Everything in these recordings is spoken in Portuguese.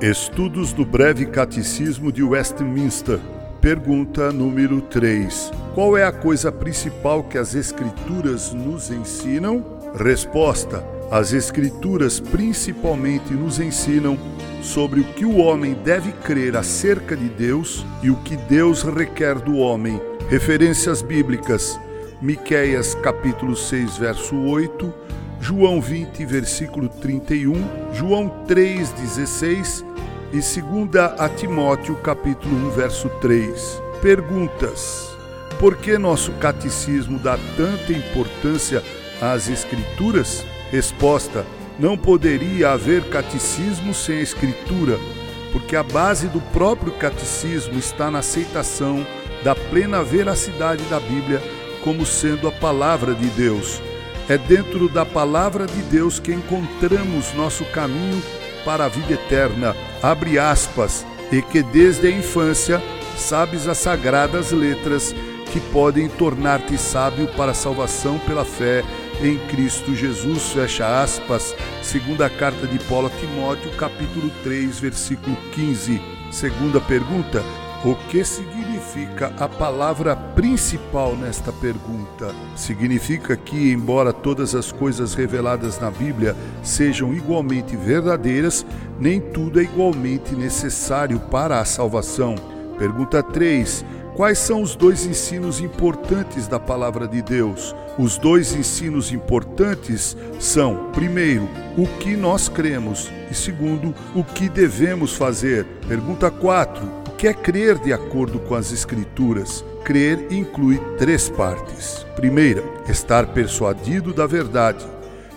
Estudos do Breve Catecismo de Westminster. Pergunta número 3. Qual é a coisa principal que as Escrituras nos ensinam? Resposta: As Escrituras principalmente nos ensinam sobre o que o homem deve crer acerca de Deus e o que Deus requer do homem. Referências bíblicas: Miqueias capítulo 6, verso 8, João 20, versículo 31, João 3, 16 e 2 a Timóteo capítulo 1, verso 3. Perguntas: Por que nosso catecismo dá tanta importância às escrituras? Resposta: Não poderia haver catecismo sem a escritura, porque a base do próprio catecismo está na aceitação da plena veracidade da Bíblia como sendo a palavra de Deus. É dentro da palavra de Deus que encontramos nosso caminho para a vida eterna, abre aspas, e que desde a infância sabes as sagradas letras que podem tornar-te sábio para a salvação pela fé em Cristo Jesus, fecha aspas, segunda carta de Paulo a Timóteo, capítulo 3, versículo 15. Segunda pergunta, o que significa a palavra principal nesta pergunta? Significa que, embora todas as coisas reveladas na Bíblia sejam igualmente verdadeiras, nem tudo é igualmente necessário para a salvação. Pergunta 3. Quais são os dois ensinos importantes da palavra de Deus? Os dois ensinos importantes são, primeiro, o que nós cremos e segundo, o que devemos fazer. Pergunta 4 que é crer de acordo com as Escrituras. Crer inclui três partes. Primeira, estar persuadido da verdade.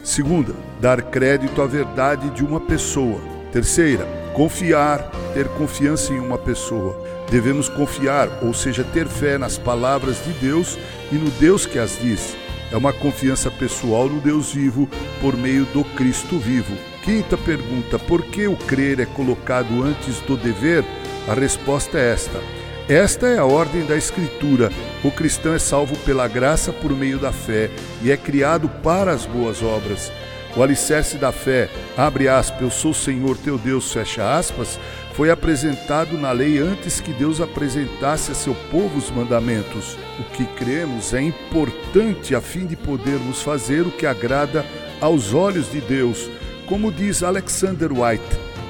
Segunda, dar crédito à verdade de uma pessoa. Terceira, confiar, ter confiança em uma pessoa. Devemos confiar, ou seja, ter fé nas palavras de Deus e no Deus que as diz. É uma confiança pessoal no Deus vivo por meio do Cristo vivo. Quinta pergunta: por que o crer é colocado antes do dever? A resposta é esta. Esta é a ordem da Escritura. O cristão é salvo pela graça por meio da fé e é criado para as boas obras. O alicerce da fé, abre aspas, eu sou o Senhor teu Deus, fecha aspas, foi apresentado na lei antes que Deus apresentasse a seu povo os mandamentos. O que cremos é importante a fim de podermos fazer o que agrada aos olhos de Deus. Como diz Alexander White,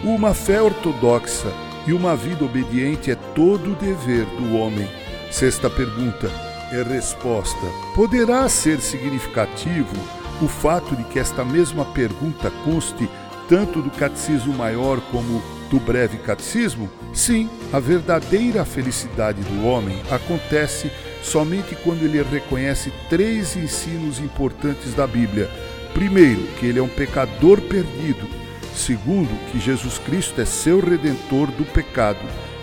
uma fé ortodoxa e uma vida obediente é todo o dever do homem. Sexta pergunta é resposta. Poderá ser significativo o fato de que esta mesma pergunta conste tanto do catecismo maior como do breve catecismo? Sim, a verdadeira felicidade do homem acontece somente quando ele reconhece três ensinos importantes da Bíblia. Primeiro, que ele é um pecador perdido Segundo, que Jesus Cristo é seu redentor do pecado.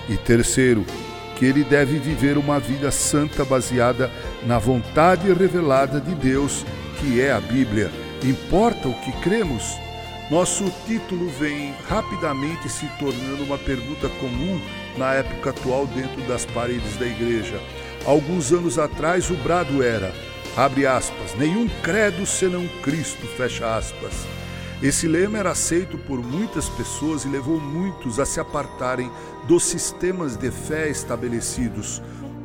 E terceiro, que ele deve viver uma vida santa baseada na vontade revelada de Deus, que é a Bíblia. Importa o que cremos? Nosso título vem rapidamente se tornando uma pergunta comum na época atual dentro das paredes da igreja. Alguns anos atrás o brado era, abre aspas, nenhum credo senão Cristo, fecha aspas. Esse lema era aceito por muitas pessoas e levou muitos a se apartarem dos sistemas de fé estabelecidos.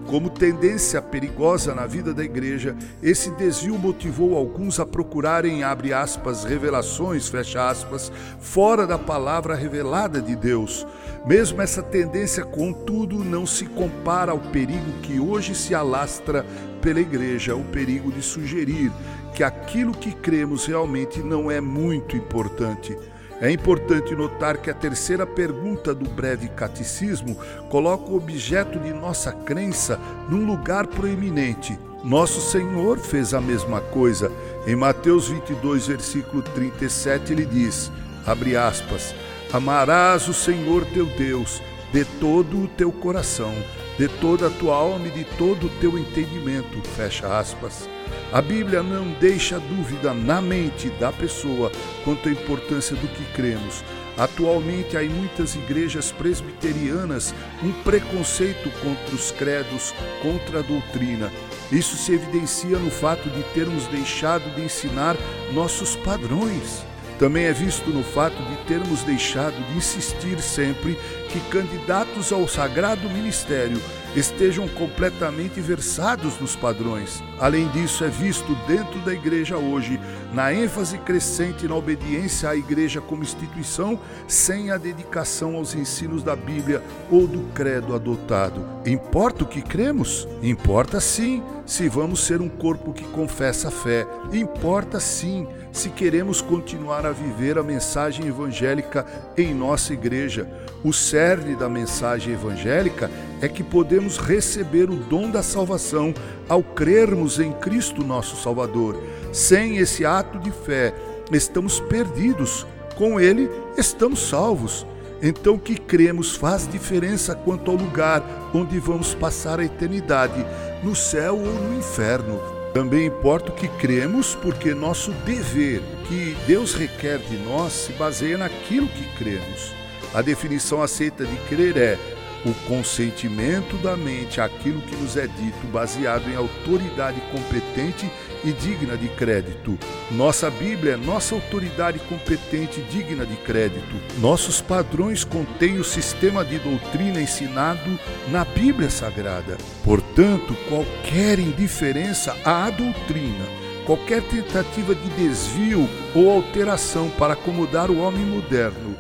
Como tendência perigosa na vida da igreja, esse desvio motivou alguns a procurarem, abre aspas, revelações, fecha aspas, fora da palavra revelada de Deus. Mesmo essa tendência, contudo, não se compara ao perigo que hoje se alastra pela igreja, o perigo de sugerir que aquilo que cremos realmente não é muito importante. É importante notar que a terceira pergunta do breve catecismo coloca o objeto de nossa crença num lugar proeminente. Nosso Senhor fez a mesma coisa. Em Mateus 22, versículo 37, ele diz: abre aspas, amarás o Senhor teu Deus de todo o teu coração, de toda a tua alma e de todo o teu entendimento. Fecha aspas. A Bíblia não deixa dúvida na mente da pessoa quanto à importância do que cremos. Atualmente há em muitas igrejas presbiterianas um preconceito contra os credos, contra a doutrina. Isso se evidencia no fato de termos deixado de ensinar nossos padrões. Também é visto no fato de termos deixado de insistir sempre que candidatos ao sagrado ministério estejam completamente versados nos padrões. Além disso, é visto dentro da igreja hoje, na ênfase crescente na obediência à igreja como instituição, sem a dedicação aos ensinos da Bíblia ou do credo adotado. Importa o que cremos? Importa sim, se vamos ser um corpo que confessa a fé. Importa sim, se queremos continuar a viver a mensagem evangélica em nossa igreja. O cerne da mensagem evangélica é que podemos receber o dom da salvação ao crermos em Cristo nosso Salvador. Sem esse ato de fé, estamos perdidos. Com ele, estamos salvos. Então, o que cremos faz diferença quanto ao lugar onde vamos passar a eternidade, no céu ou no inferno. Também importa o que cremos, porque nosso dever, que Deus requer de nós, se baseia naquilo que cremos. A definição aceita de crer é o consentimento da mente àquilo que nos é dito, baseado em autoridade competente e digna de crédito. Nossa Bíblia é nossa autoridade competente e digna de crédito. Nossos padrões contêm o sistema de doutrina ensinado na Bíblia Sagrada. Portanto, qualquer indiferença à doutrina, qualquer tentativa de desvio ou alteração para acomodar o homem moderno,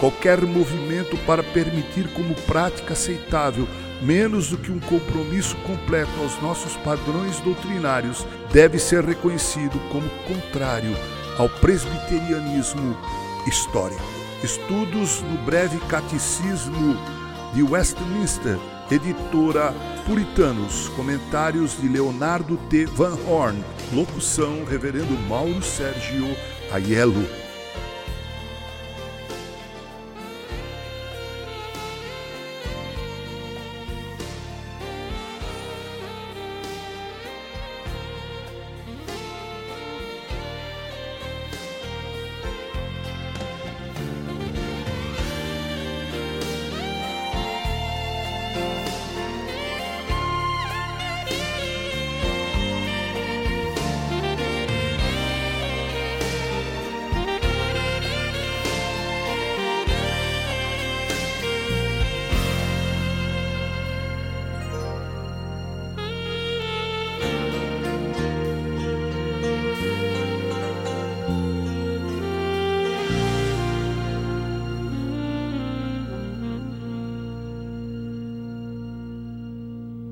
qualquer movimento para permitir como prática aceitável menos do que um compromisso completo aos nossos padrões doutrinários, deve ser reconhecido como contrário ao presbiterianismo histórico. Estudos no breve catecismo de Westminster, editora Puritanos, comentários de Leonardo T. Van Horn, locução Reverendo Mauro Sérgio Aiello.